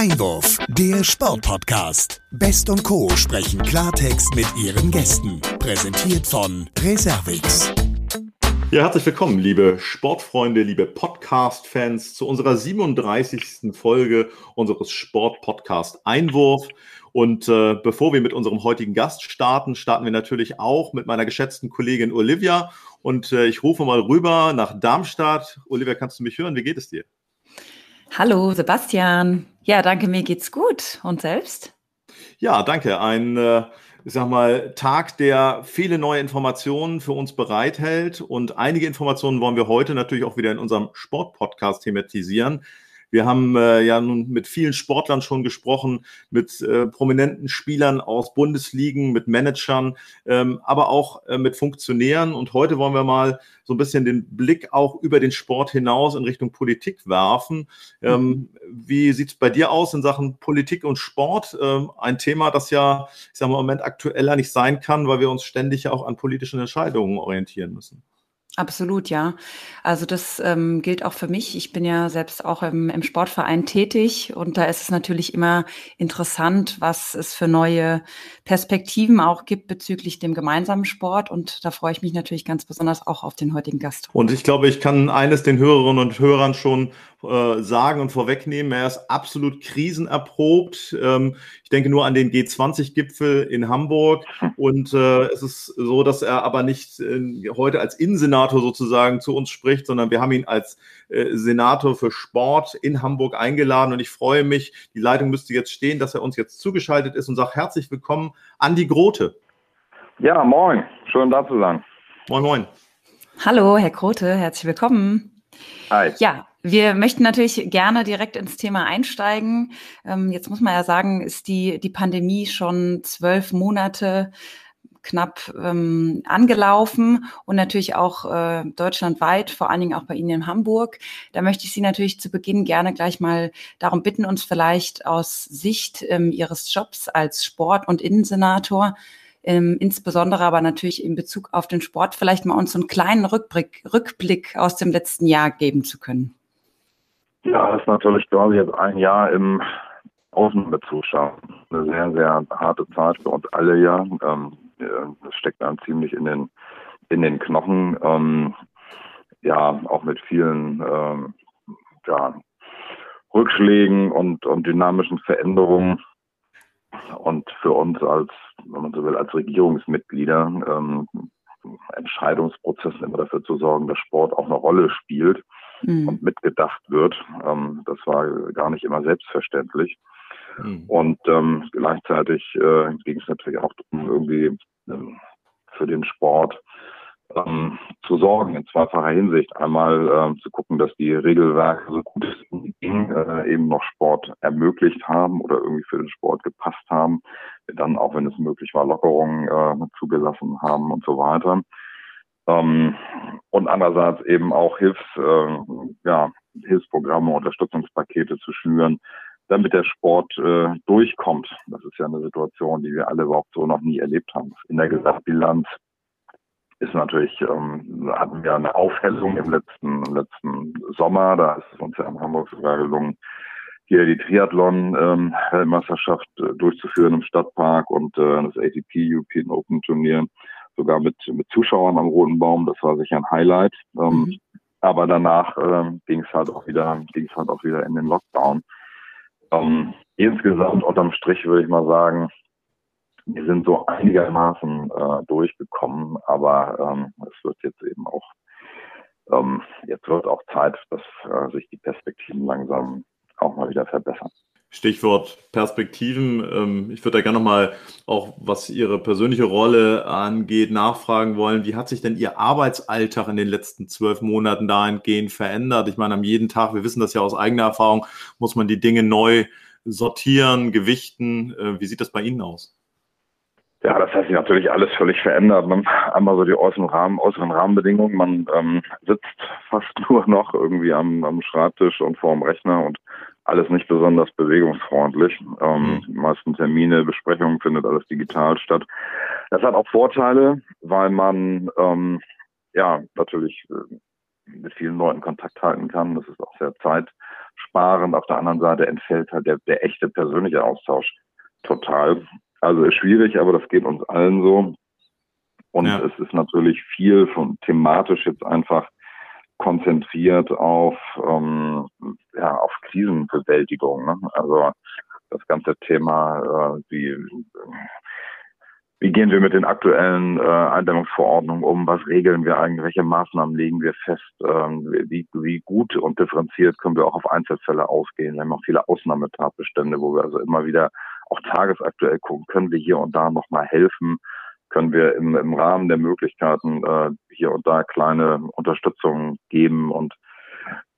Einwurf, der Sportpodcast. Best und Co. sprechen Klartext mit ihren Gästen. Präsentiert von Reservix. Ja, herzlich willkommen, liebe Sportfreunde, liebe Podcast-Fans, zu unserer 37. Folge unseres Sport-Podcast Einwurf. Und äh, bevor wir mit unserem heutigen Gast starten, starten wir natürlich auch mit meiner geschätzten Kollegin Olivia. Und äh, ich rufe mal rüber nach Darmstadt. Olivia, kannst du mich hören? Wie geht es dir? Hallo, Sebastian. Ja, danke, mir geht's gut. Und selbst? Ja, danke. Ein, äh, ich sag mal, Tag, der viele neue Informationen für uns bereithält. Und einige Informationen wollen wir heute natürlich auch wieder in unserem Sportpodcast thematisieren. Wir haben äh, ja nun mit vielen Sportlern schon gesprochen, mit äh, prominenten Spielern aus Bundesligen, mit Managern, ähm, aber auch äh, mit Funktionären. Und heute wollen wir mal so ein bisschen den Blick auch über den Sport hinaus in Richtung Politik werfen. Ähm, mhm. wie sieht es bei dir aus in Sachen Politik und Sport? Ähm, ein Thema, das ja, ich sage mal, im Moment aktueller nicht sein kann, weil wir uns ständig ja auch an politischen Entscheidungen orientieren müssen. Absolut, ja. Also das ähm, gilt auch für mich. Ich bin ja selbst auch im, im Sportverein tätig und da ist es natürlich immer interessant, was es für neue Perspektiven auch gibt bezüglich dem gemeinsamen Sport und da freue ich mich natürlich ganz besonders auch auf den heutigen Gast. Und ich glaube, ich kann eines den Hörerinnen und Hörern schon äh, sagen und vorwegnehmen. Er ist absolut krisenerprobt. Ähm, ich denke nur an den G20-Gipfel in Hamburg. Und äh, es ist so, dass er aber nicht äh, heute als Innensenator sozusagen zu uns spricht, sondern wir haben ihn als äh, Senator für Sport in Hamburg eingeladen. Und ich freue mich, die Leitung müsste jetzt stehen, dass er uns jetzt zugeschaltet ist und sagt herzlich willkommen, Andi Grote. Ja, moin. Schön da zu sein. Moin, moin. Hallo, Herr Grote, herzlich willkommen. Hi. Ja, wir möchten natürlich gerne direkt ins Thema einsteigen. Ähm, jetzt muss man ja sagen, ist die, die Pandemie schon zwölf Monate knapp ähm, angelaufen und natürlich auch äh, deutschlandweit, vor allen Dingen auch bei Ihnen in Hamburg. Da möchte ich Sie natürlich zu Beginn gerne gleich mal darum bitten, uns vielleicht aus Sicht ähm, Ihres Jobs als Sport- und Innensenator, ähm, insbesondere aber natürlich in Bezug auf den Sport, vielleicht mal uns so einen kleinen Rückblick, Rückblick aus dem letzten Jahr geben zu können. Ja, das ist natürlich quasi jetzt ein Jahr im schauen. Eine sehr, sehr harte Zeit für uns alle ja. Ähm, das steckt dann ziemlich in den, in den Knochen. Ähm, ja, auch mit vielen ähm, ja, Rückschlägen und, und dynamischen Veränderungen. Und für uns als, wenn man so will, als Regierungsmitglieder ähm, Entscheidungsprozessen immer dafür zu sorgen, dass Sport auch eine Rolle spielt mhm. und mitgedacht wird. Ähm, das war gar nicht immer selbstverständlich. Mhm. Und ähm, gleichzeitig äh, ging es natürlich auch darum, irgendwie ähm, für den Sport ähm, zu sorgen, in zweifacher Hinsicht. Einmal ähm, zu gucken, dass die Regelwerke so gut es ging, äh, eben noch Sport ermöglicht haben oder irgendwie für den Sport gepasst haben. Wir dann, auch wenn es möglich war, Lockerungen äh, zugelassen haben und so weiter. Ähm, und andererseits eben auch Hilfs, äh, ja, Hilfsprogramme, Unterstützungspakete zu schnüren, damit der Sport äh, durchkommt. Das ist ja eine Situation, die wir alle überhaupt so noch nie erlebt haben. In der Gesamtbilanz ist natürlich, ähm, hatten wir eine Aufhellung im letzten, im letzten Sommer. Da ist es uns ja in Hamburg sogar gelungen, hier die Triathlon-Weltmeisterschaft ähm, äh, durchzuführen im Stadtpark und äh, das ATP European Open Turnier sogar mit, mit Zuschauern am Roten Baum. Das war sicher ein Highlight. Ähm, mhm. Aber danach äh, ging es halt auch wieder, ging es halt auch wieder in den Lockdown. Ähm, insgesamt unterm Strich würde ich mal sagen, wir sind so einigermaßen äh, durchgekommen, aber ähm, es wird jetzt eben auch, ähm, jetzt wird auch Zeit, dass äh, sich die Perspektiven langsam auch mal wieder verbessern. Stichwort Perspektiven. Ähm, ich würde da gerne nochmal auch, was Ihre persönliche Rolle angeht, nachfragen wollen. Wie hat sich denn Ihr Arbeitsalltag in den letzten zwölf Monaten dahingehend verändert? Ich meine, am jeden Tag, wir wissen das ja aus eigener Erfahrung, muss man die Dinge neu sortieren, gewichten. Äh, wie sieht das bei Ihnen aus? Ja, das hat sich natürlich alles völlig verändert. Man, einmal so die äußeren, Rahmen, äußeren Rahmenbedingungen. Man ähm, sitzt fast nur noch irgendwie am, am Schreibtisch und vor dem Rechner und alles nicht besonders bewegungsfreundlich. Ähm, mhm. meisten Termine, Besprechungen findet alles digital statt. Das hat auch Vorteile, weil man ähm, ja natürlich äh, mit vielen Leuten Kontakt halten kann. Das ist auch sehr zeitsparend sparen. Auf der anderen Seite entfällt halt der, der echte persönliche Austausch total. Also ist schwierig, aber das geht uns allen so. Und ja. es ist natürlich viel von thematisch jetzt einfach konzentriert auf, ähm, ja, auf Krisenbewältigung. Ne? Also das ganze Thema, äh, wie, wie gehen wir mit den aktuellen äh, Eindämmungsverordnungen um? Was regeln wir eigentlich? Welche Maßnahmen legen wir fest? Ähm, wie, wie gut und differenziert können wir auch auf Einzelfälle ausgehen? Wir haben auch viele Ausnahmetatbestände, wo wir also immer wieder auch tagesaktuell gucken, können wir hier und da nochmal helfen? Können wir im, im Rahmen der Möglichkeiten äh, hier und da kleine Unterstützung geben und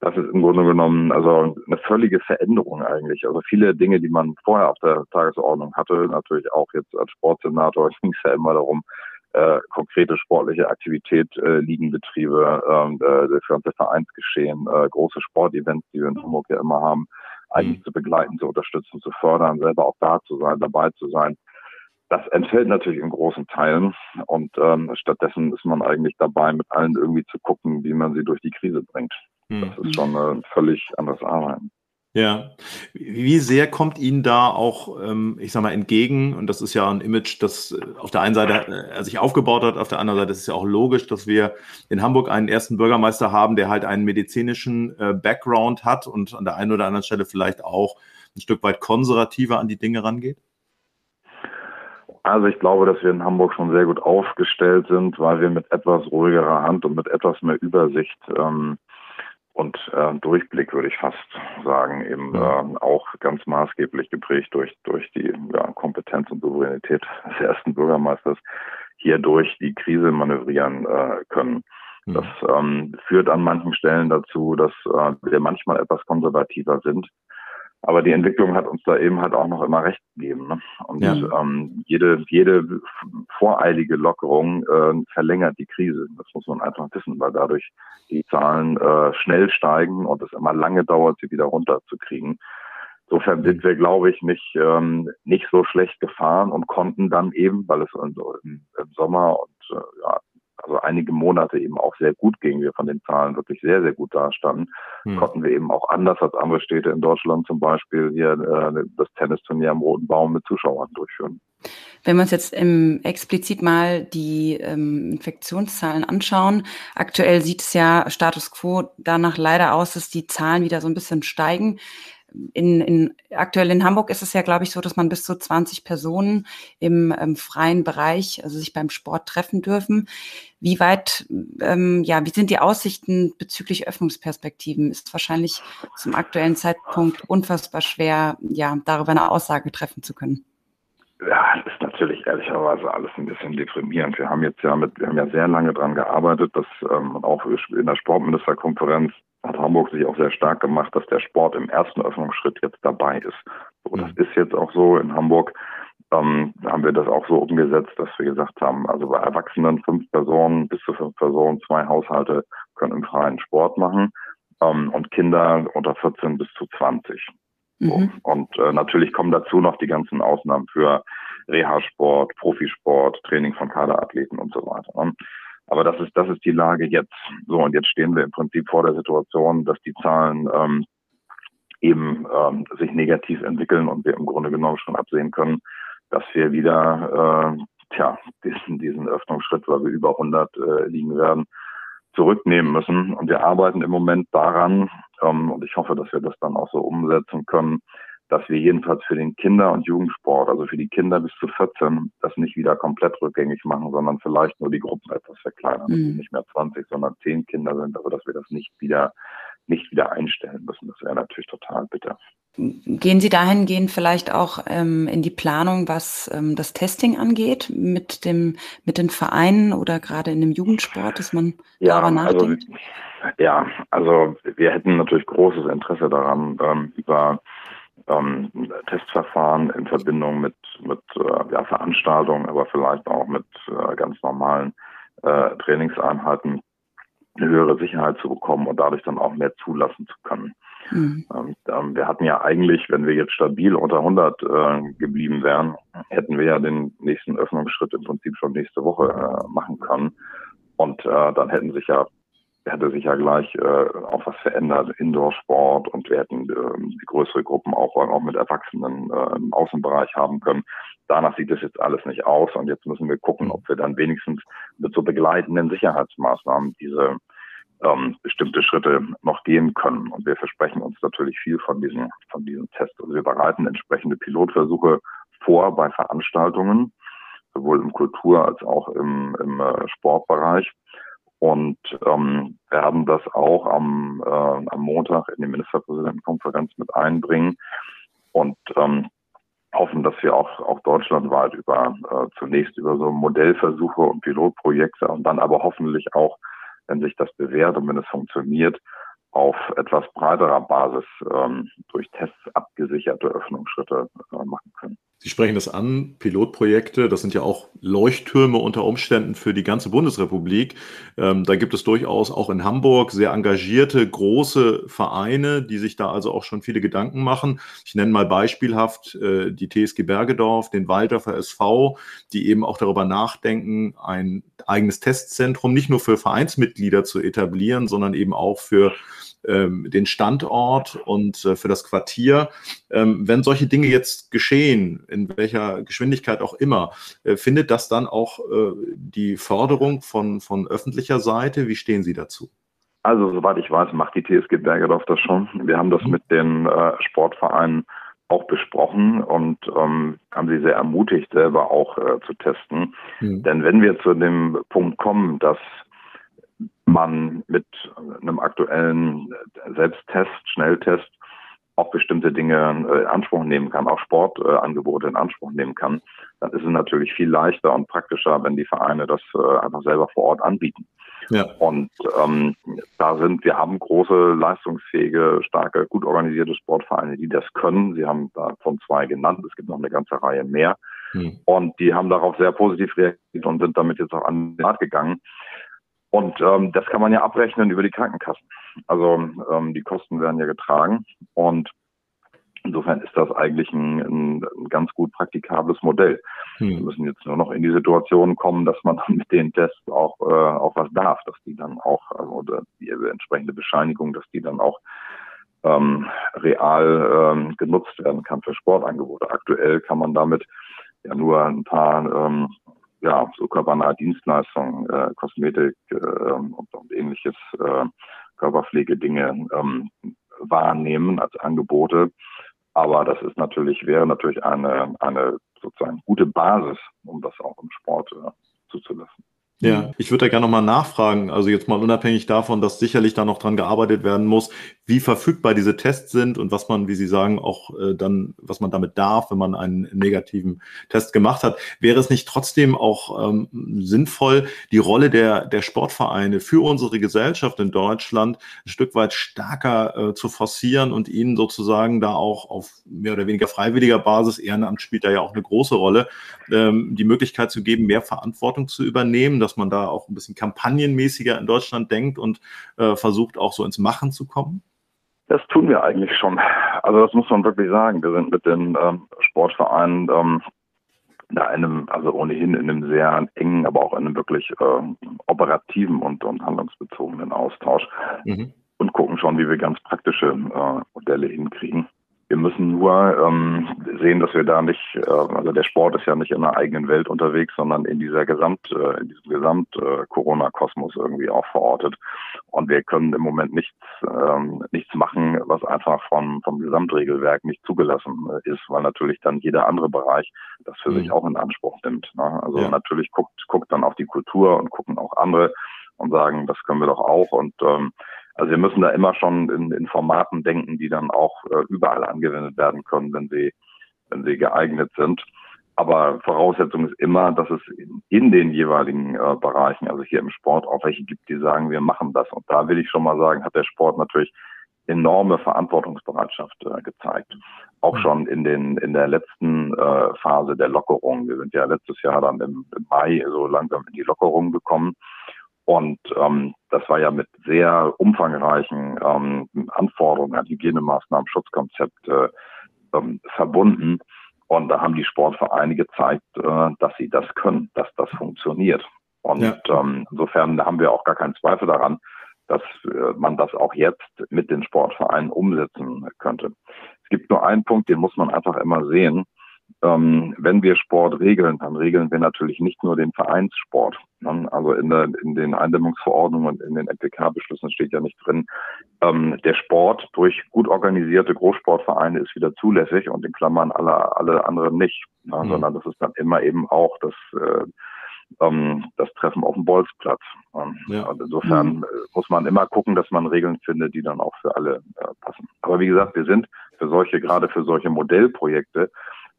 das ist im Grunde genommen also eine völlige Veränderung eigentlich. Also viele Dinge, die man vorher auf der Tagesordnung hatte, natürlich auch jetzt als Sportsenator, ging es ja immer darum, äh, konkrete sportliche Aktivität, äh, Ligenbetriebe, ähm, äh, das ganze Vereinsgeschehen, äh, große Sportevents, die wir in Hamburg ja immer haben, eigentlich mhm. zu begleiten, zu unterstützen, zu fördern, selber auch da zu sein, dabei zu sein. Das entfällt natürlich in großen Teilen und ähm, stattdessen ist man eigentlich dabei, mit allen irgendwie zu gucken, wie man sie durch die Krise bringt. Das ist schon ein völlig anderes Arbeiten. Ja, wie sehr kommt Ihnen da auch, ähm, ich sag mal, entgegen? Und das ist ja ein Image, das äh, auf der einen Seite äh, sich aufgebaut hat, auf der anderen Seite ist es ja auch logisch, dass wir in Hamburg einen ersten Bürgermeister haben, der halt einen medizinischen äh, Background hat und an der einen oder anderen Stelle vielleicht auch ein Stück weit konservativer an die Dinge rangeht? Also ich glaube, dass wir in Hamburg schon sehr gut aufgestellt sind, weil wir mit etwas ruhigerer Hand und mit etwas mehr Übersicht ähm, und äh, Durchblick, würde ich fast sagen, eben äh, auch ganz maßgeblich geprägt durch, durch die ja, Kompetenz und Souveränität des ersten Bürgermeisters hier durch die Krise manövrieren äh, können. Das ähm, führt an manchen Stellen dazu, dass äh, wir manchmal etwas konservativer sind aber die Entwicklung hat uns da eben halt auch noch immer recht gegeben. Ne? Und ja. ähm, jede, jede voreilige Lockerung äh, verlängert die Krise. Das muss man einfach wissen, weil dadurch die Zahlen äh, schnell steigen und es immer lange dauert, sie wieder runterzukriegen. Insofern sind wir, glaube ich, nicht, ähm, nicht so schlecht gefahren und konnten dann eben, weil es im, im Sommer und äh, ja, also einige Monate eben auch sehr gut ging, wir von den Zahlen wirklich sehr, sehr gut dastanden, hm. konnten wir eben auch anders als andere Städte in Deutschland zum Beispiel hier äh, das Tennisturnier am Roten Baum mit Zuschauern durchführen. Wenn wir uns jetzt im, explizit mal die ähm, Infektionszahlen anschauen, aktuell sieht es ja Status quo danach leider aus, dass die Zahlen wieder so ein bisschen steigen in, in, aktuell in Hamburg ist es ja, glaube ich, so, dass man bis zu 20 Personen im, im freien Bereich, also sich beim Sport treffen dürfen. Wie weit, ähm, ja, wie sind die Aussichten bezüglich Öffnungsperspektiven? Ist wahrscheinlich zum aktuellen Zeitpunkt unfassbar schwer, ja, darüber eine Aussage treffen zu können. Ja, das ist natürlich ehrlicherweise alles ein bisschen deprimierend. Wir haben jetzt ja mit, wir haben ja sehr lange dran gearbeitet, dass ähm, auch in der Sportministerkonferenz hat Hamburg sich auch sehr stark gemacht, dass der Sport im ersten Öffnungsschritt jetzt dabei ist. So, das mhm. ist jetzt auch so. In Hamburg ähm, haben wir das auch so umgesetzt, dass wir gesagt haben, also bei Erwachsenen fünf Personen, bis zu fünf Personen, zwei Haushalte können im freien Sport machen ähm, und Kinder unter 14 bis zu 20. So. Mhm. Und äh, natürlich kommen dazu noch die ganzen Ausnahmen für Reha-Sport, Profisport, Training von Kaderathleten und so weiter. Aber das ist, das ist die Lage jetzt. So, und jetzt stehen wir im Prinzip vor der Situation, dass die Zahlen ähm, eben ähm, sich negativ entwickeln und wir im Grunde genommen schon absehen können, dass wir wieder äh, tja, diesen, diesen Öffnungsschritt, weil wir über 100 äh, liegen werden, zurücknehmen müssen. Und wir arbeiten im Moment daran, ähm, und ich hoffe, dass wir das dann auch so umsetzen können, dass wir jedenfalls für den Kinder- und Jugendsport, also für die Kinder bis zu 14, das nicht wieder komplett rückgängig machen, sondern vielleicht nur die Gruppen etwas verkleinern. Mhm. Nicht mehr 20, sondern 10 Kinder sind, aber dass wir das nicht wieder nicht wieder einstellen müssen. Das wäre natürlich total bitter. Gehen Sie dahingehend vielleicht auch ähm, in die Planung, was ähm, das Testing angeht, mit dem mit den Vereinen oder gerade in dem Jugendsport, dass man ja, darüber also nachdenkt? Also, ja, also wir hätten natürlich großes Interesse daran, ähm, über ähm, Testverfahren in Verbindung mit, mit äh, ja, Veranstaltungen, aber vielleicht auch mit äh, ganz normalen äh, Trainingseinheiten eine höhere Sicherheit zu bekommen und dadurch dann auch mehr zulassen zu können. Mhm. Ähm, wir hatten ja eigentlich, wenn wir jetzt stabil unter 100 äh, geblieben wären, hätten wir ja den nächsten Öffnungsschritt im Prinzip schon nächste Woche äh, machen können. Und äh, dann hätten sich ja hätte sich ja gleich äh, auch was verändert, Indoor-Sport und wir hätten äh, größere Gruppen auch, auch mit Erwachsenen äh, im Außenbereich haben können. Danach sieht es jetzt alles nicht aus und jetzt müssen wir gucken, ob wir dann wenigstens mit so begleitenden Sicherheitsmaßnahmen diese ähm, bestimmte Schritte noch gehen können. Und wir versprechen uns natürlich viel von diesen, von diesen Tests. Also wir bereiten entsprechende Pilotversuche vor bei Veranstaltungen, sowohl im Kultur- als auch im, im äh, Sportbereich. Und ähm, werden das auch am, äh, am Montag in die Ministerpräsidentenkonferenz mit einbringen und ähm, hoffen, dass wir auch, auch deutschlandweit über äh, zunächst über so Modellversuche und Pilotprojekte und dann aber hoffentlich auch, wenn sich das bewährt und wenn es funktioniert, auf etwas breiterer Basis ähm, durch Tests abgesicherte Öffnungsschritte äh, machen können. Sie sprechen das an, Pilotprojekte, das sind ja auch Leuchttürme unter Umständen für die ganze Bundesrepublik. Ähm, da gibt es durchaus auch in Hamburg sehr engagierte große Vereine, die sich da also auch schon viele Gedanken machen. Ich nenne mal beispielhaft äh, die TSG Bergedorf, den Waldorfer SV, die eben auch darüber nachdenken, ein eigenes Testzentrum nicht nur für Vereinsmitglieder zu etablieren, sondern eben auch für ähm, den Standort und äh, für das Quartier. Ähm, wenn solche Dinge jetzt geschehen, in welcher Geschwindigkeit auch immer, äh, findet das dann auch äh, die Förderung von, von öffentlicher Seite? Wie stehen Sie dazu? Also, soweit ich weiß, macht die TSG Bergedorf das schon. Wir haben das mhm. mit den äh, Sportvereinen auch besprochen und ähm, haben sie sehr ermutigt, selber auch äh, zu testen. Mhm. Denn wenn wir zu dem Punkt kommen, dass man mit einem aktuellen Selbsttest, Schnelltest auch bestimmte Dinge äh, in Anspruch nehmen kann, auch Sportangebote in Anspruch nehmen kann, dann ist es natürlich viel leichter und praktischer, wenn die Vereine das äh, einfach selber vor Ort anbieten. Ja. Und ähm, da sind, wir haben große, leistungsfähige, starke, gut organisierte Sportvereine, die das können. Sie haben davon zwei genannt. Es gibt noch eine ganze Reihe mehr. Hm. Und die haben darauf sehr positiv reagiert und sind damit jetzt auch an den Rat gegangen. Und ähm, das kann man ja abrechnen über die Krankenkassen. Also ähm, die Kosten werden ja getragen und insofern ist das eigentlich ein, ein, ein ganz gut praktikables Modell. Hm. Wir müssen jetzt nur noch in die Situation kommen, dass man dann mit den Tests auch, äh, auch was darf, dass die dann auch, also die entsprechende Bescheinigung, dass die dann auch ähm, real ähm, genutzt werden kann für Sportangebote. Aktuell kann man damit ja nur ein paar ähm, ja, so körpernahe Dienstleistungen, äh, Kosmetik äh, und, und ähnliches, äh, Körperpflegedinge ähm, wahrnehmen als Angebote. Aber das ist natürlich, wäre natürlich eine, eine sozusagen gute Basis, um das auch im Sport äh, zuzulassen. Ja, ich würde da gerne nochmal nachfragen, also jetzt mal unabhängig davon, dass sicherlich da noch dran gearbeitet werden muss, wie verfügbar diese Tests sind und was man, wie Sie sagen, auch äh, dann, was man damit darf, wenn man einen negativen Test gemacht hat. Wäre es nicht trotzdem auch ähm, sinnvoll, die Rolle der, der Sportvereine für unsere Gesellschaft in Deutschland ein Stück weit stärker äh, zu forcieren und ihnen sozusagen da auch auf mehr oder weniger freiwilliger Basis, Ehrenamt spielt da ja auch eine große Rolle, ähm, die Möglichkeit zu geben, mehr Verantwortung zu übernehmen, dass man da auch ein bisschen kampagnenmäßiger in Deutschland denkt und äh, versucht auch so ins Machen zu kommen? Das tun wir eigentlich schon. Also das muss man wirklich sagen. Wir sind mit den ähm, Sportvereinen ähm, da einem, also ohnehin in einem sehr engen, aber auch in einem wirklich äh, operativen und, und handlungsbezogenen Austausch mhm. und gucken schon, wie wir ganz praktische äh, Modelle hinkriegen. Wir müssen nur ähm, sehen, dass wir da nicht, äh, also der Sport ist ja nicht in einer eigenen Welt unterwegs, sondern in dieser Gesamt, äh, in diesem Gesamt-Corona-Kosmos äh, irgendwie auch verortet. Und wir können im Moment nichts, ähm, nichts machen, was einfach vom, vom Gesamtregelwerk nicht zugelassen äh, ist, weil natürlich dann jeder andere Bereich das für mhm. sich auch in Anspruch nimmt. Ne? Also ja. natürlich guckt, guckt dann auch die Kultur und gucken auch andere und sagen, das können wir doch auch. Und ähm, also wir müssen da immer schon in, in Formaten denken, die dann auch äh, überall angewendet werden können, wenn sie, wenn sie geeignet sind. Aber Voraussetzung ist immer, dass es in, in den jeweiligen äh, Bereichen, also hier im Sport, auch welche gibt, die sagen, wir machen das. Und da will ich schon mal sagen, hat der Sport natürlich enorme Verantwortungsbereitschaft äh, gezeigt. Auch mhm. schon in den in der letzten äh, Phase der Lockerung. Wir sind ja letztes Jahr dann im, im Mai so langsam in die Lockerung gekommen. Und ähm, das war ja mit sehr umfangreichen ähm, Anforderungen an Hygienemaßnahmen, Schutzkonzepte ähm, verbunden. Und da haben die Sportvereine gezeigt, äh, dass sie das können, dass das funktioniert. Und ja. ähm, insofern haben wir auch gar keinen Zweifel daran, dass äh, man das auch jetzt mit den Sportvereinen umsetzen könnte. Es gibt nur einen Punkt, den muss man einfach immer sehen ähm, wenn wir Sport regeln, dann regeln wir natürlich nicht nur den Vereinssport. Ne? Also in, der, in den Eindämmungsverordnungen und in den MPK-Beschlüssen steht ja nicht drin, ähm, der Sport durch gut organisierte Großsportvereine ist wieder zulässig und in Klammern alle, alle anderen nicht, ne? mhm. sondern das ist dann immer eben auch das, äh, ähm, das Treffen auf dem Bolzplatz. Ja. Und insofern mhm. muss man immer gucken, dass man Regeln findet, die dann auch für alle äh, passen. Aber wie gesagt, wir sind für solche, gerade für solche Modellprojekte,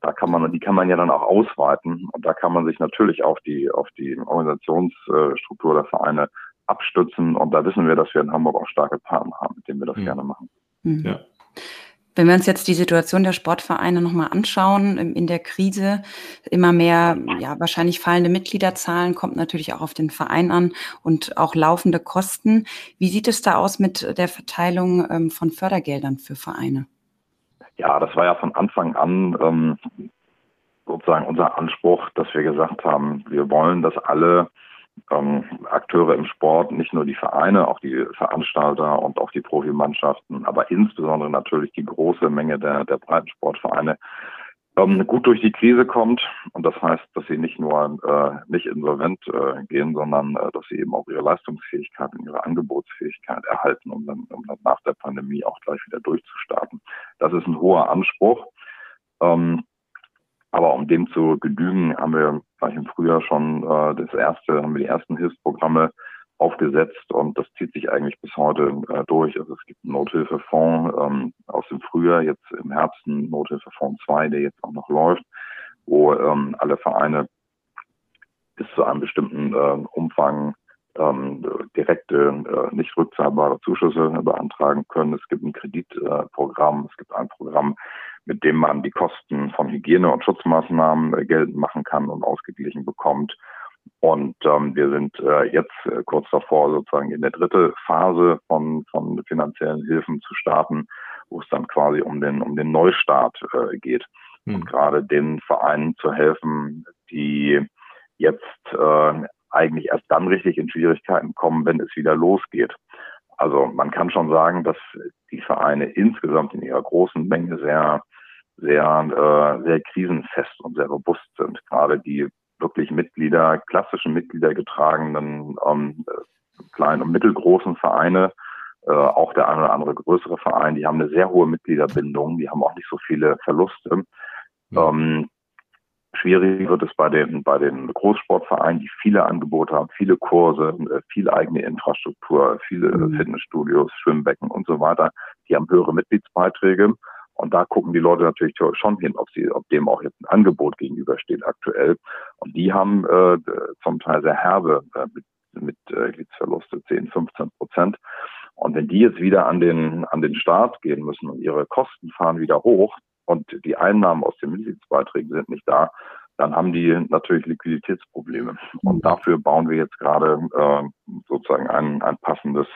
da kann man, die kann man ja dann auch ausweiten und da kann man sich natürlich auf die, auf die Organisationsstruktur der Vereine abstützen und da wissen wir, dass wir in Hamburg auch starke Partner haben, mit denen wir das mhm. gerne machen. Mhm. Ja. Wenn wir uns jetzt die Situation der Sportvereine nochmal anschauen, in der Krise, immer mehr, ja, wahrscheinlich fallende Mitgliederzahlen, kommt natürlich auch auf den Verein an und auch laufende Kosten. Wie sieht es da aus mit der Verteilung ähm, von Fördergeldern für Vereine? Ja, das war ja von Anfang an ähm, sozusagen unser Anspruch, dass wir gesagt haben, wir wollen, dass alle ähm, Akteure im Sport, nicht nur die Vereine, auch die Veranstalter und auch die Profimannschaften, aber insbesondere natürlich die große Menge der, der Breitensportvereine ähm, gut durch die Krise kommt. Und das heißt, dass sie nicht nur äh, nicht insolvent äh, gehen, sondern äh, dass sie eben auch ihre Leistungsfähigkeit und ihre Angebotsfähigkeit erhalten, um dann, um dann nach der Pandemie auch gleich wieder durchzustarten. Das ist ein hoher Anspruch. Ähm, aber um dem zu genügen, haben wir gleich im Frühjahr schon äh, das erste, haben wir die ersten Hilfsprogramme aufgesetzt und das zieht sich eigentlich bis heute äh, durch. Also es gibt einen Nothilfefonds ähm, aus dem Frühjahr, jetzt im Herbst ein Nothilfefonds 2, der jetzt auch noch läuft, wo ähm, alle Vereine bis zu einem bestimmten äh, Umfang ähm, direkte, äh, nicht rückzahlbare Zuschüsse beantragen können. Es gibt ein Kreditprogramm, es gibt ein Programm, mit dem man die Kosten von Hygiene- und Schutzmaßnahmen äh, geltend machen kann und ausgeglichen bekommt. Und ähm, wir sind äh, jetzt äh, kurz davor, sozusagen in der dritte Phase von, von finanziellen Hilfen zu starten, wo es dann quasi um den, um den Neustart äh, geht. Mhm. Und gerade den Vereinen zu helfen, die jetzt äh, eigentlich erst dann richtig in Schwierigkeiten kommen, wenn es wieder losgeht. Also man kann schon sagen, dass die Vereine insgesamt in ihrer großen Menge sehr, sehr, äh, sehr krisenfest und sehr robust sind. Gerade die wirklich Mitglieder, klassischen Mitglieder getragenen ähm, kleinen und mittelgroßen Vereine, äh, auch der eine oder andere größere Verein, die haben eine sehr hohe Mitgliederbindung, die haben auch nicht so viele Verluste. Ähm, schwierig wird es bei den, bei den Großsportvereinen, die viele Angebote haben, viele Kurse, äh, viel eigene Infrastruktur, viele mhm. Fitnessstudios, Schwimmbecken und so weiter. Die haben höhere Mitgliedsbeiträge und da gucken die Leute natürlich schon hin, ob sie, ob dem auch jetzt ein Angebot gegenübersteht aktuell. Und die haben äh, zum Teil sehr herbe äh, mit, mit äh, Mitgliedsverluste, 10, 15 Prozent. Und wenn die jetzt wieder an den, an den Start gehen müssen und ihre Kosten fahren wieder hoch und die Einnahmen aus den Mitgliedsbeiträgen sind nicht da, dann haben die natürlich Liquiditätsprobleme. Und dafür bauen wir jetzt gerade äh, sozusagen ein, ein passendes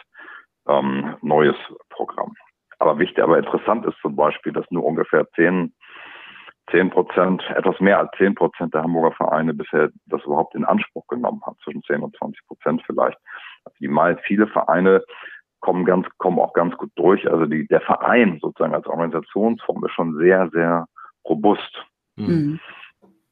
ähm, neues Programm. Aber wichtig, aber interessant ist zum Beispiel, dass nur ungefähr zehn, zehn Prozent, etwas mehr als zehn Prozent der Hamburger Vereine bisher das überhaupt in Anspruch genommen haben, zwischen zehn und zwanzig Prozent vielleicht. Also die mal viele Vereine kommen ganz, kommen auch ganz gut durch. Also die, der Verein sozusagen als Organisationsform ist schon sehr, sehr robust. Mhm.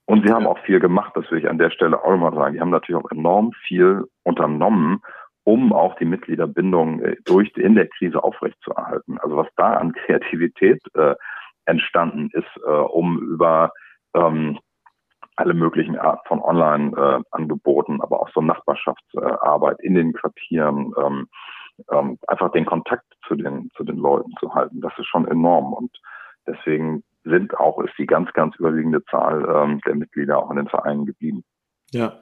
Und sie haben auch viel gemacht, das will ich an der Stelle auch immer sagen. Die haben natürlich auch enorm viel unternommen, um auch die Mitgliederbindung äh, durch in der Krise aufrechtzuerhalten. Also was da an Kreativität äh, entstanden ist, äh, um über ähm, alle möglichen Arten von Online-Angeboten, äh, aber auch so Nachbarschaftsarbeit in den Quartieren, ähm, ähm, einfach den Kontakt zu den zu den Leuten zu halten. Das ist schon enorm und deswegen sind auch ist die ganz ganz überwiegende Zahl ähm, der Mitglieder auch in den Vereinen geblieben. Ja,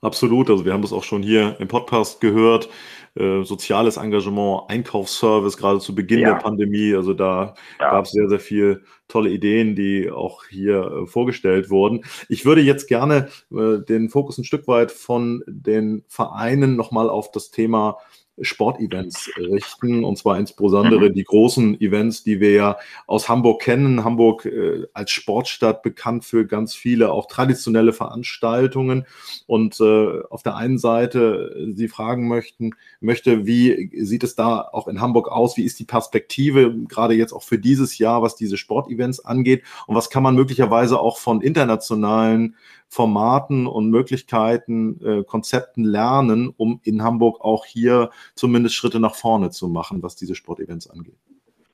absolut. Also wir haben das auch schon hier im Podcast gehört. Äh, soziales Engagement, Einkaufsservice, gerade zu Beginn ja. der Pandemie. Also da ja. gab es sehr, sehr viele tolle Ideen, die auch hier äh, vorgestellt wurden. Ich würde jetzt gerne äh, den Fokus ein Stück weit von den Vereinen nochmal auf das Thema Sportevents richten. Und zwar insbesondere mhm. die großen Events, die wir ja aus Hamburg kennen. Hamburg äh, als Sportstadt bekannt für ganz viele auch traditionelle Veranstaltungen. Und äh, auf der einen Seite äh, Sie fragen möchten, möchte, wie sieht es da auch in Hamburg aus? Wie ist die Perspektive gerade jetzt auch für dieses Jahr, was diese Sportevents angeht? Und was kann man möglicherweise auch von internationalen Formaten und Möglichkeiten, äh, Konzepten lernen, um in Hamburg auch hier zumindest Schritte nach vorne zu machen, was diese Sportevents angeht?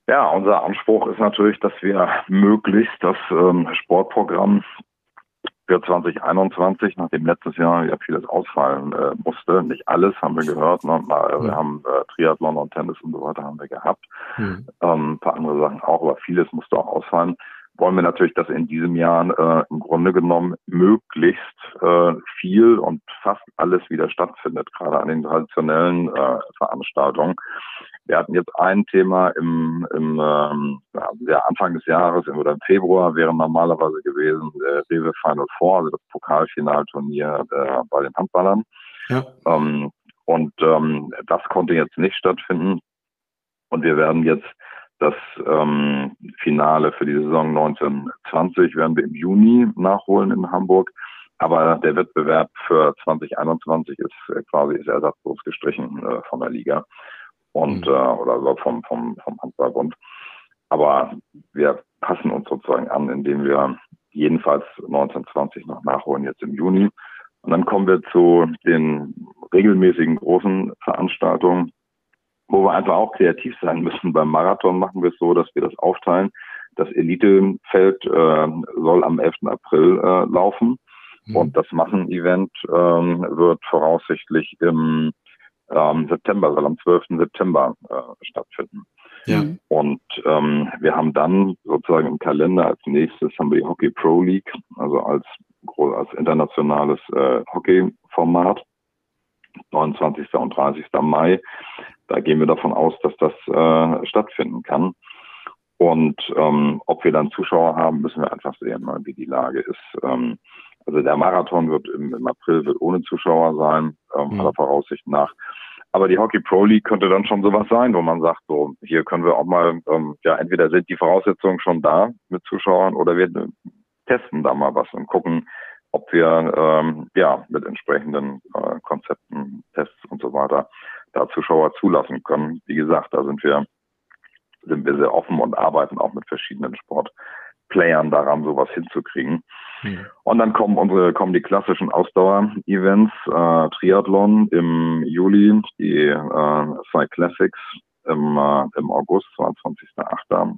Ja, unser Anspruch ist natürlich, dass wir möglichst das ähm, Sportprogramm für 2021, nachdem letztes Jahr ja vieles ausfallen äh, musste, nicht alles haben wir gehört, ne? wir mhm. haben äh, Triathlon und Tennis und so weiter haben wir gehabt, mhm. ähm, ein paar andere Sachen auch, aber vieles musste auch ausfallen wollen wir natürlich, dass in diesem Jahr äh, im Grunde genommen möglichst äh, viel und fast alles wieder stattfindet, gerade an den traditionellen äh, Veranstaltungen. Wir hatten jetzt ein Thema im, im ähm, ja, Anfang des Jahres oder im Februar wäre normalerweise gewesen äh, Rewe Final Four, also das Pokalfinalturnier äh, bei den Handballern. Ja. Ähm, und ähm, das konnte jetzt nicht stattfinden. Und wir werden jetzt das ähm, Finale für die Saison 1920 werden wir im Juni nachholen in Hamburg. Aber der Wettbewerb für 2021 ist äh, quasi ist ersatzlos gestrichen äh, von der Liga und mhm. äh, oder vom, vom, vom Handballbund. Aber wir passen uns sozusagen an, indem wir jedenfalls 1920 noch nachholen jetzt im Juni. Und dann kommen wir zu den regelmäßigen großen Veranstaltungen wo wir einfach auch kreativ sein müssen. Beim Marathon machen wir es so, dass wir das aufteilen. Das Elitefeld äh, soll am 11. April äh, laufen mhm. und das Machen-Event ähm, wird voraussichtlich im ähm, September, soll am 12. September äh, stattfinden. Ja. Und ähm, wir haben dann sozusagen im Kalender als nächstes haben wir die Hockey Pro League, also als, als internationales äh, Hockey-Format. 29. und 30. Mai. Da gehen wir davon aus, dass das äh, stattfinden kann. Und ähm, ob wir dann Zuschauer haben, müssen wir einfach sehen, mal, wie die Lage ist. Ähm, also der Marathon wird im, im April wird ohne Zuschauer sein, ähm, mhm. aller Voraussicht nach. Aber die Hockey Pro League könnte dann schon sowas sein, wo man sagt, so hier können wir auch mal, ähm, ja entweder sind die Voraussetzungen schon da mit Zuschauern oder wir testen da mal was und gucken, ob wir ähm, ja mit entsprechenden äh, Konzepten, Tests und so weiter da Zuschauer zulassen können. Wie gesagt, da sind wir sind wir sehr offen und arbeiten auch mit verschiedenen Sportplayern daran, sowas hinzukriegen. Mhm. Und dann kommen unsere kommen die klassischen Ausdauer-Events, äh, Triathlon im Juli, die äh, Cyclassics Classics im, äh, im August, 22.08.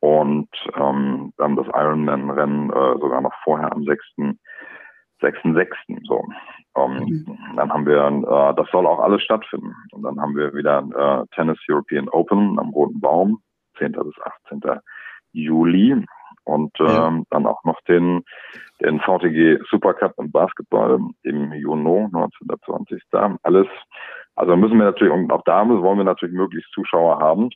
Und ähm, dann das Ironman-Rennen äh, sogar noch vorher am 6. 6.6. So. Ähm, mhm. Dann haben wir, äh, das soll auch alles stattfinden. Und dann haben wir wieder äh, Tennis European Open am Roten Baum, 10. bis 18. Juli. Und ja. ähm, dann auch noch den, den VTG Supercup im Basketball im Juni, 1920. Alles. Also müssen wir natürlich, und auch da wollen wir natürlich möglichst Zuschauer haben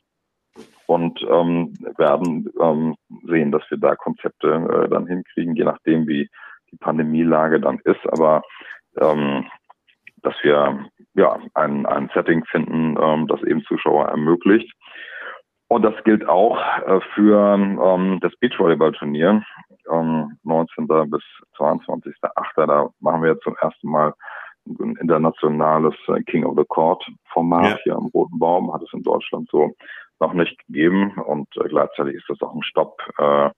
und ähm, werden ähm, sehen, dass wir da Konzepte äh, dann hinkriegen, je nachdem, wie die Pandemielage dann ist. Aber ähm, dass wir ja ein, ein Setting finden, ähm, das eben Zuschauer ermöglicht. Und das gilt auch äh, für ähm, das Beachvolleyball-Turnier, ähm, 19. bis 22.8. Da machen wir jetzt zum ersten Mal ein internationales äh, King of the Court Format ja. hier am Roten Baum. Hat es in Deutschland so noch nicht gegeben und äh, gleichzeitig ist das auch ein Stopp äh,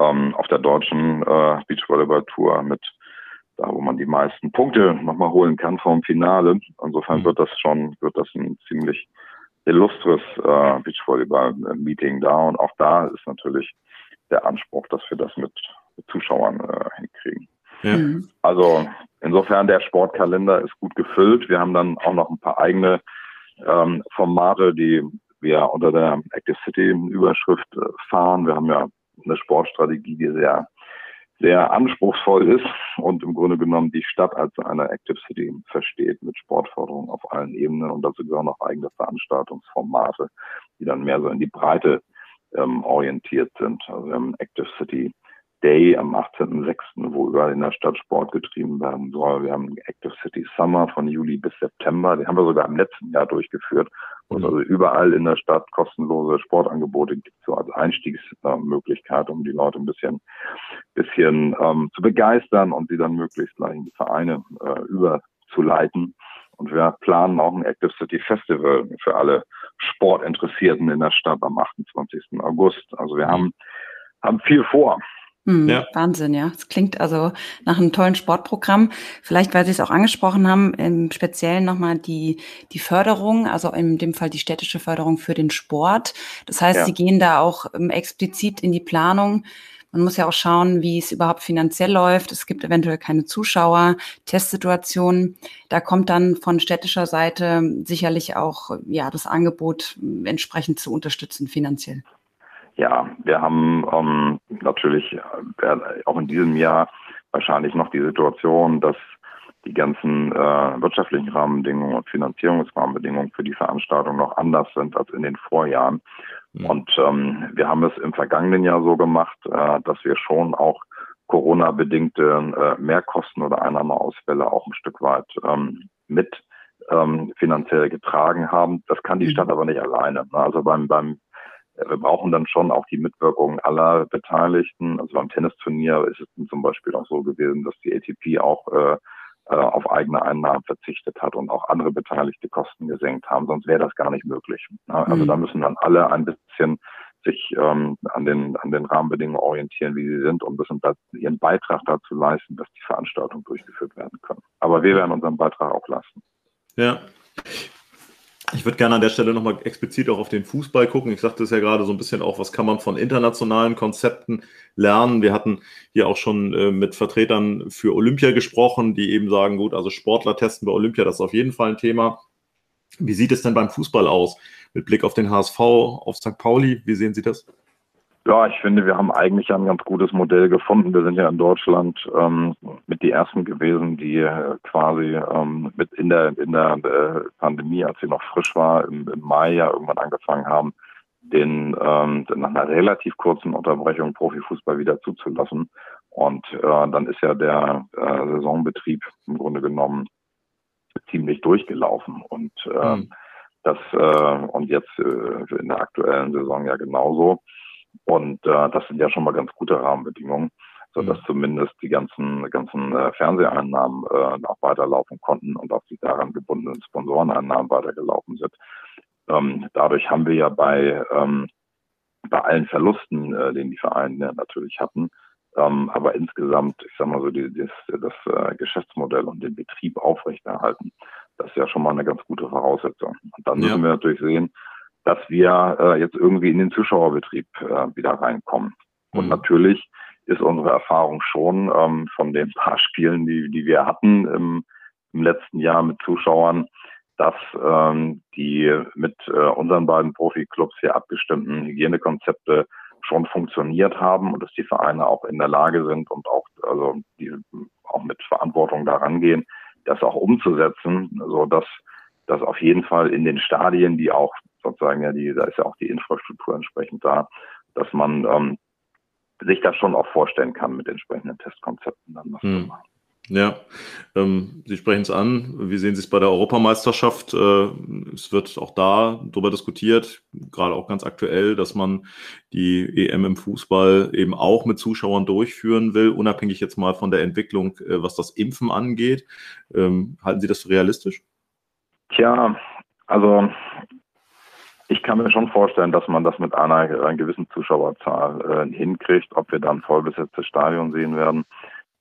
ähm, auf der deutschen äh, Beachvolleyball Tour mit da, wo man die meisten Punkte nochmal holen kann vom Finale. Insofern mhm. wird das schon, wird das ein ziemlich illustres äh, Beachvolleyball-Meeting da. Und auch da ist natürlich der Anspruch, dass wir das mit, mit Zuschauern äh, hinkriegen. Ja. Mhm. Also insofern der Sportkalender ist gut gefüllt. Wir haben dann auch noch ein paar eigene ähm, Formate, die wir unter der Active City Überschrift äh, fahren. Wir haben ja eine Sportstrategie, die sehr sehr anspruchsvoll ist und im Grunde genommen die Stadt als eine Active City versteht mit Sportförderung auf allen Ebenen und dazu gehören auch eigene Veranstaltungsformate, die dann mehr so in die Breite ähm, orientiert sind. Also wir haben Active City Day am 18.06., wo überall in der Stadt Sport getrieben werden soll. Wir haben Active City Summer von Juli bis September. Den haben wir sogar im letzten Jahr durchgeführt. Wo es mhm. also überall in der Stadt kostenlose Sportangebote gibt, so als Einstiegsmöglichkeit, um die Leute ein bisschen, bisschen ähm, zu begeistern und sie dann möglichst gleich in die Vereine äh, überzuleiten. Und wir planen auch ein Active City Festival für alle Sportinteressierten in der Stadt am 28. August. Also wir haben, haben viel vor. Hm, ja. Wahnsinn, ja. Es klingt also nach einem tollen Sportprogramm. Vielleicht, weil Sie es auch angesprochen haben, im Speziellen nochmal die, die Förderung, also in dem Fall die städtische Förderung für den Sport. Das heißt, ja. Sie gehen da auch ähm, explizit in die Planung man muss ja auch schauen, wie es überhaupt finanziell läuft. Es gibt eventuell keine Zuschauer, Testsituationen. Da kommt dann von städtischer Seite sicherlich auch ja das Angebot entsprechend zu unterstützen finanziell. Ja, wir haben ähm, natürlich äh, auch in diesem Jahr wahrscheinlich noch die Situation, dass die ganzen äh, wirtschaftlichen Rahmenbedingungen und Finanzierungsrahmenbedingungen für die Veranstaltung noch anders sind als in den Vorjahren. Mhm. Und ähm, wir haben es im vergangenen Jahr so gemacht, äh, dass wir schon auch Corona-bedingte äh, Mehrkosten oder Einnahmeausfälle auch ein Stück weit ähm, mit ähm, finanziell getragen haben. Das kann die mhm. Stadt aber nicht alleine. Ne? Also beim, beim wir brauchen dann schon auch die Mitwirkung aller Beteiligten. Also beim Tennisturnier ist es zum Beispiel auch so gewesen, dass die ATP auch äh, äh, auf eigene Einnahmen verzichtet hat und auch andere beteiligte Kosten gesenkt haben, sonst wäre das gar nicht möglich. Also mhm. da müssen dann alle ein bisschen sich ähm, an den an den Rahmenbedingungen orientieren, wie sie sind, um müssen ihren Beitrag dazu leisten, dass die Veranstaltungen durchgeführt werden können. Aber wir werden unseren Beitrag auch leisten. Ja. Ich würde gerne an der Stelle nochmal explizit auch auf den Fußball gucken. Ich sagte es ja gerade so ein bisschen auch, was kann man von internationalen Konzepten lernen. Wir hatten hier auch schon äh, mit Vertretern für Olympia gesprochen, die eben sagen, gut, also Sportler testen bei Olympia, das ist auf jeden Fall ein Thema. Wie sieht es denn beim Fußball aus? Mit Blick auf den HSV, auf St. Pauli, wie sehen Sie das? Ja, ich finde, wir haben eigentlich ein ganz gutes Modell gefunden. Wir sind ja in Deutschland ähm, mit die ersten gewesen, die äh, quasi ähm, mit in der in der äh, Pandemie, als sie noch frisch war, im, im Mai ja irgendwann angefangen haben, den ähm, nach einer relativ kurzen Unterbrechung Profifußball wieder zuzulassen. Und äh, dann ist ja der äh, Saisonbetrieb im Grunde genommen ziemlich durchgelaufen und äh, mhm. das äh, und jetzt äh, in der aktuellen Saison ja genauso. Und äh, das sind ja schon mal ganz gute Rahmenbedingungen, so dass mhm. zumindest die ganzen ganzen äh, Fernseheinnahmen äh, auch weiterlaufen konnten und auch die daran gebundenen Sponsoreneinnahmen weitergelaufen sind. Ähm, dadurch haben wir ja bei ähm, bei allen Verlusten, äh, den die Vereine natürlich hatten, ähm, aber insgesamt, ich sag mal so, die, das, das äh, Geschäftsmodell und den Betrieb aufrechterhalten. Das ist ja schon mal eine ganz gute Voraussetzung. Und dann müssen ja. wir natürlich sehen, dass wir äh, jetzt irgendwie in den Zuschauerbetrieb äh, wieder reinkommen. Und mhm. natürlich ist unsere Erfahrung schon ähm, von den paar Spielen, die, die wir hatten im, im letzten Jahr mit Zuschauern, dass ähm, die mit äh, unseren beiden Profiklubs hier abgestimmten Hygienekonzepte schon funktioniert haben und dass die Vereine auch in der Lage sind und auch also die auch mit Verantwortung daran gehen, das auch umzusetzen, so dass das auf jeden Fall in den Stadien, die auch sozusagen ja die, da ist ja auch die Infrastruktur entsprechend da, dass man ähm, sich das schon auch vorstellen kann mit entsprechenden Testkonzepten dann was hm. zu machen. Ja, ähm, Sie sprechen es an. Wie sehen Sie es bei der Europameisterschaft? Äh, es wird auch da darüber diskutiert, gerade auch ganz aktuell, dass man die EM im Fußball eben auch mit Zuschauern durchführen will, unabhängig jetzt mal von der Entwicklung, äh, was das Impfen angeht. Ähm, halten Sie das für realistisch? Tja, also ich kann mir schon vorstellen, dass man das mit einer, einer gewissen Zuschauerzahl äh, hinkriegt. Ob wir dann vollbesetztes Stadion sehen werden,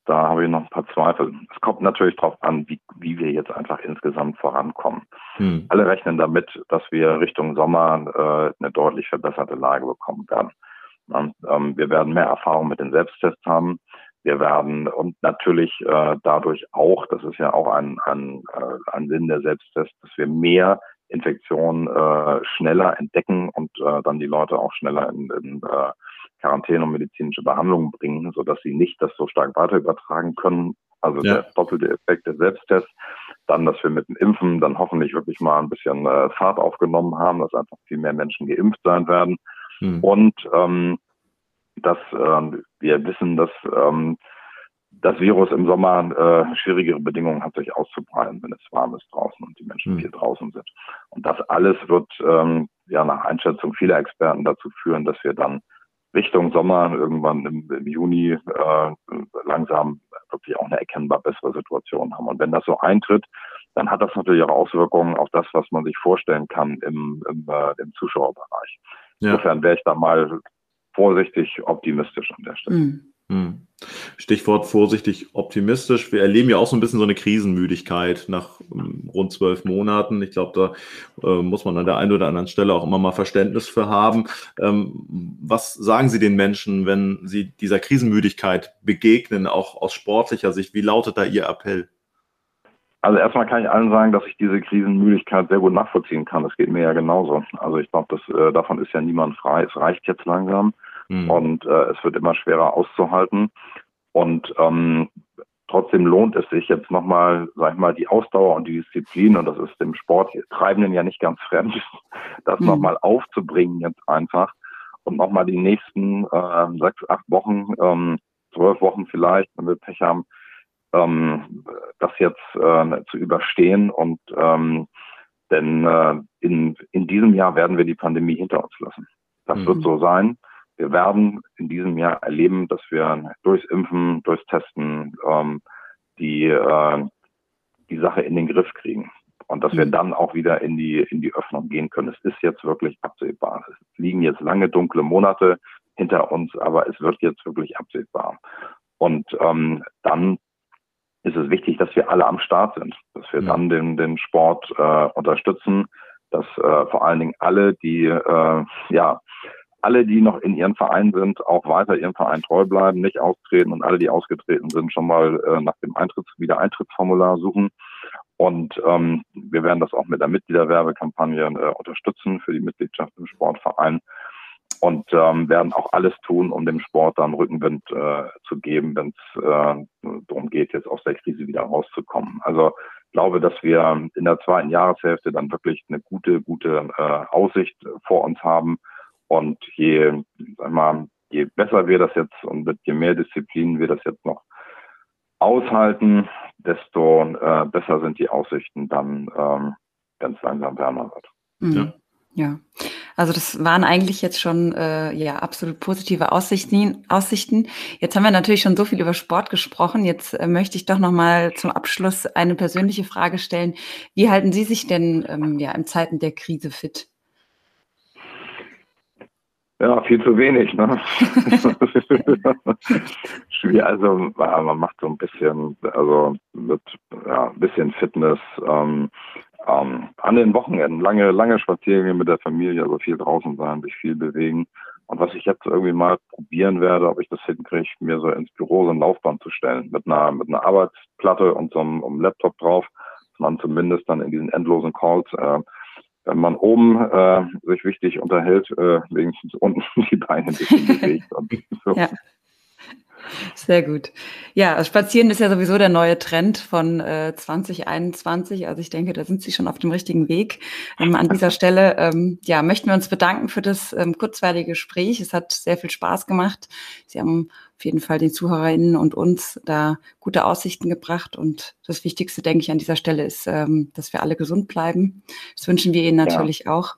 da habe ich noch ein paar Zweifel. Es kommt natürlich darauf an, wie, wie wir jetzt einfach insgesamt vorankommen. Hm. Alle rechnen damit, dass wir Richtung Sommer äh, eine deutlich verbesserte Lage bekommen werden. Und, ähm, wir werden mehr Erfahrung mit den Selbsttests haben. Wir werden und natürlich äh, dadurch auch, das ist ja auch ein, ein, äh, ein Sinn der Selbsttests, dass wir mehr Infektionen äh, schneller entdecken und äh, dann die Leute auch schneller in, in äh, Quarantäne und medizinische Behandlung bringen, so dass sie nicht das so stark weiter übertragen können. Also ja. der doppelte Effekt der Selbsttest. Dann, dass wir mit dem Impfen dann hoffentlich wirklich mal ein bisschen äh, Fahrt aufgenommen haben, dass einfach viel mehr Menschen geimpft sein werden. Hm. Und ähm, dass äh, wir wissen, dass ähm, das Virus im Sommer äh, schwierigere Bedingungen hat, sich auszubreiten, wenn es warm ist draußen und die Menschen mhm. viel draußen sind. Und das alles wird ähm, ja nach Einschätzung vieler Experten dazu führen, dass wir dann Richtung Sommer irgendwann im, im Juni äh, langsam wirklich auch eine erkennbar bessere Situation haben. Und wenn das so eintritt, dann hat das natürlich auch Auswirkungen auf das, was man sich vorstellen kann im, im, äh, im Zuschauerbereich. Ja. Insofern wäre ich da mal vorsichtig optimistisch an der Stelle. Mhm. Hm. Stichwort vorsichtig optimistisch. Wir erleben ja auch so ein bisschen so eine Krisenmüdigkeit nach um, rund zwölf Monaten. Ich glaube, da äh, muss man an der einen oder anderen Stelle auch immer mal Verständnis für haben. Ähm, was sagen Sie den Menschen, wenn Sie dieser Krisenmüdigkeit begegnen, auch aus sportlicher Sicht? Wie lautet da Ihr Appell? Also erstmal kann ich allen sagen, dass ich diese Krisenmüdigkeit sehr gut nachvollziehen kann. Das geht mir ja genauso. Also ich glaube, äh, davon ist ja niemand frei. Es reicht jetzt langsam mhm. und äh, es wird immer schwerer auszuhalten. Und ähm, trotzdem lohnt es sich jetzt nochmal, sag ich mal, die Ausdauer und die Disziplin, und das ist dem Sport Treibenden ja nicht ganz fremd, das mhm. nochmal aufzubringen jetzt einfach und nochmal die nächsten äh, sechs, acht Wochen, ähm, zwölf Wochen vielleicht, wenn wir Pech haben, ähm, das jetzt äh, zu überstehen und ähm, denn äh, in, in diesem Jahr werden wir die Pandemie hinter uns lassen. Das mhm. wird so sein. Wir werden in diesem Jahr erleben, dass wir durchs Impfen, durchs Testen ähm, die, äh, die Sache in den Griff kriegen. Und dass mhm. wir dann auch wieder in die, in die Öffnung gehen können. Es ist jetzt wirklich absehbar. Es liegen jetzt lange dunkle Monate hinter uns, aber es wird jetzt wirklich absehbar. Und ähm, dann ist es wichtig, dass wir alle am Start sind, dass wir ja. dann den, den Sport äh, unterstützen, dass äh, vor allen Dingen alle, die äh, ja alle, die noch in ihren Verein sind, auch weiter ihrem Verein treu bleiben, nicht austreten und alle, die ausgetreten sind, schon mal äh, nach dem Eintritts Wiedereintrittsformular suchen. Und ähm, wir werden das auch mit der Mitgliederwerbekampagne äh, unterstützen für die Mitgliedschaft im Sportverein und ähm, werden auch alles tun, um dem Sport dann Rückenwind äh, zu geben, wenn es äh, darum geht, jetzt aus der Krise wieder rauszukommen. Also ich glaube, dass wir in der zweiten Jahreshälfte dann wirklich eine gute, gute äh, Aussicht vor uns haben und je, sag mal, je besser wir das jetzt und mit je mehr Disziplinen wir das jetzt noch aushalten, desto äh, besser sind die Aussichten dann, ähm, wenn es langsam wärmer wird. Mhm. Ja. ja. Also das waren eigentlich jetzt schon äh, ja absolut positive Aussichten, Aussichten. Jetzt haben wir natürlich schon so viel über Sport gesprochen. Jetzt äh, möchte ich doch noch mal zum Abschluss eine persönliche Frage stellen. Wie halten Sie sich denn ähm, ja in Zeiten der Krise fit? Ja, viel zu wenig. Ne? Schwierig, also man macht so ein bisschen, also mit ja, ein bisschen Fitness ähm, ähm, an den Wochenenden, lange, lange Spaziergänge mit der Familie, also viel draußen sein, sich viel bewegen. Und was ich jetzt irgendwie mal probieren werde, ob ich das hinkriege, mir so ins Büro so ein Laufband zu stellen mit einer mit einer Arbeitsplatte und so einem, einem Laptop drauf, dass man zumindest dann in diesen endlosen Calls äh, wenn man oben äh, sich wichtig unterhält, äh, wenigstens unten die Beine ein bisschen bewegt. Und so. Ja. Sehr gut. Ja, Spazieren ist ja sowieso der neue Trend von äh, 2021. Also ich denke, da sind Sie schon auf dem richtigen Weg. Ähm, an dieser Stelle ähm, ja, möchten wir uns bedanken für das ähm, kurzweilige Gespräch. Es hat sehr viel Spaß gemacht. Sie haben auf jeden Fall den ZuhörerInnen und uns da gute Aussichten gebracht. Und das Wichtigste, denke ich, an dieser Stelle ist, ähm, dass wir alle gesund bleiben. Das wünschen wir Ihnen natürlich ja. auch.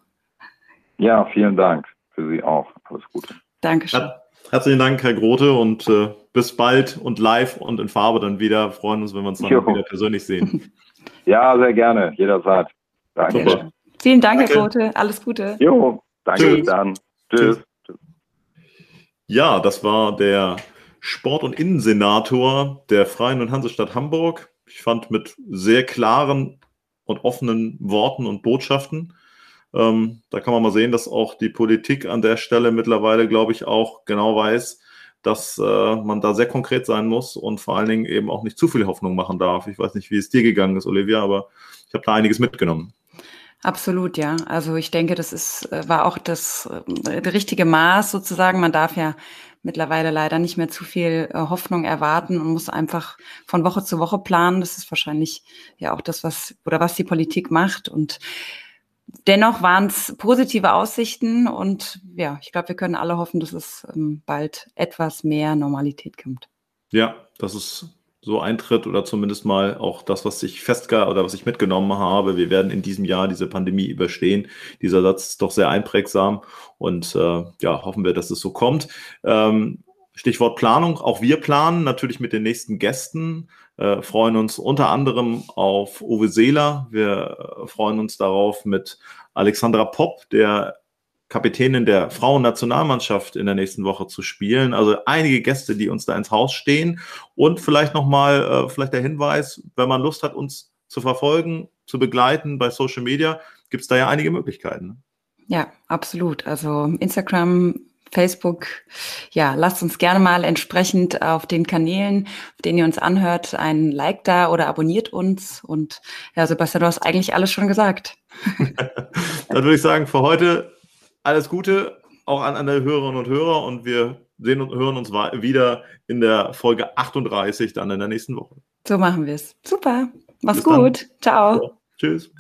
Ja, vielen Dank. Für Sie auch. Alles Gute. Dankeschön. Herzlichen Dank, Herr Grote, und äh, bis bald und live und in Farbe dann wieder. Freuen uns, wenn wir uns dann jo. wieder persönlich sehen. Ja, sehr gerne, jederzeit. Danke. Super. Vielen Dank, danke. Herr Grote. Alles Gute. Jo, danke, Tschüss. dann. Tschüss. Tschüss. Ja, das war der Sport- und Innensenator der Freien und Hansestadt Hamburg. Ich fand mit sehr klaren und offenen Worten und Botschaften. Ähm, da kann man mal sehen, dass auch die Politik an der Stelle mittlerweile, glaube ich, auch genau weiß, dass äh, man da sehr konkret sein muss und vor allen Dingen eben auch nicht zu viel Hoffnung machen darf. Ich weiß nicht, wie es dir gegangen ist, Olivia, aber ich habe da einiges mitgenommen. Absolut, ja. Also ich denke, das ist, äh, war auch das äh, richtige Maß sozusagen. Man darf ja mittlerweile leider nicht mehr zu viel äh, Hoffnung erwarten und muss einfach von Woche zu Woche planen. Das ist wahrscheinlich ja auch das, was oder was die Politik macht. Und dennoch waren es positive Aussichten und ja, ich glaube, wir können alle hoffen, dass es ähm, bald etwas mehr Normalität kommt. Ja, das ist so eintritt oder zumindest mal auch das, was ich festge oder was ich mitgenommen habe. Wir werden in diesem Jahr diese Pandemie überstehen. Dieser Satz ist doch sehr einprägsam und äh, ja, hoffen wir, dass es so kommt. Ähm, Stichwort Planung. Auch wir planen natürlich mit den nächsten Gästen, äh, freuen uns unter anderem auf Uwe Seeler. Wir äh, freuen uns darauf mit Alexandra Popp, der Kapitänin der Frauennationalmannschaft in der nächsten Woche zu spielen. Also einige Gäste, die uns da ins Haus stehen. Und vielleicht nochmal, äh, vielleicht der Hinweis, wenn man Lust hat, uns zu verfolgen, zu begleiten bei Social Media, gibt es da ja einige Möglichkeiten. Ne? Ja, absolut. Also Instagram, Facebook, ja, lasst uns gerne mal entsprechend auf den Kanälen, auf denen ihr uns anhört, ein Like da oder abonniert uns. Und ja, Sebastian, du hast eigentlich alles schon gesagt. Dann würde ich sagen, für heute alles Gute auch an alle Hörerinnen und Hörer und wir sehen und hören uns wieder in der Folge 38 dann in der nächsten Woche. So machen wir es. Super. Mach's Bis gut. Ciao. Ja. Tschüss.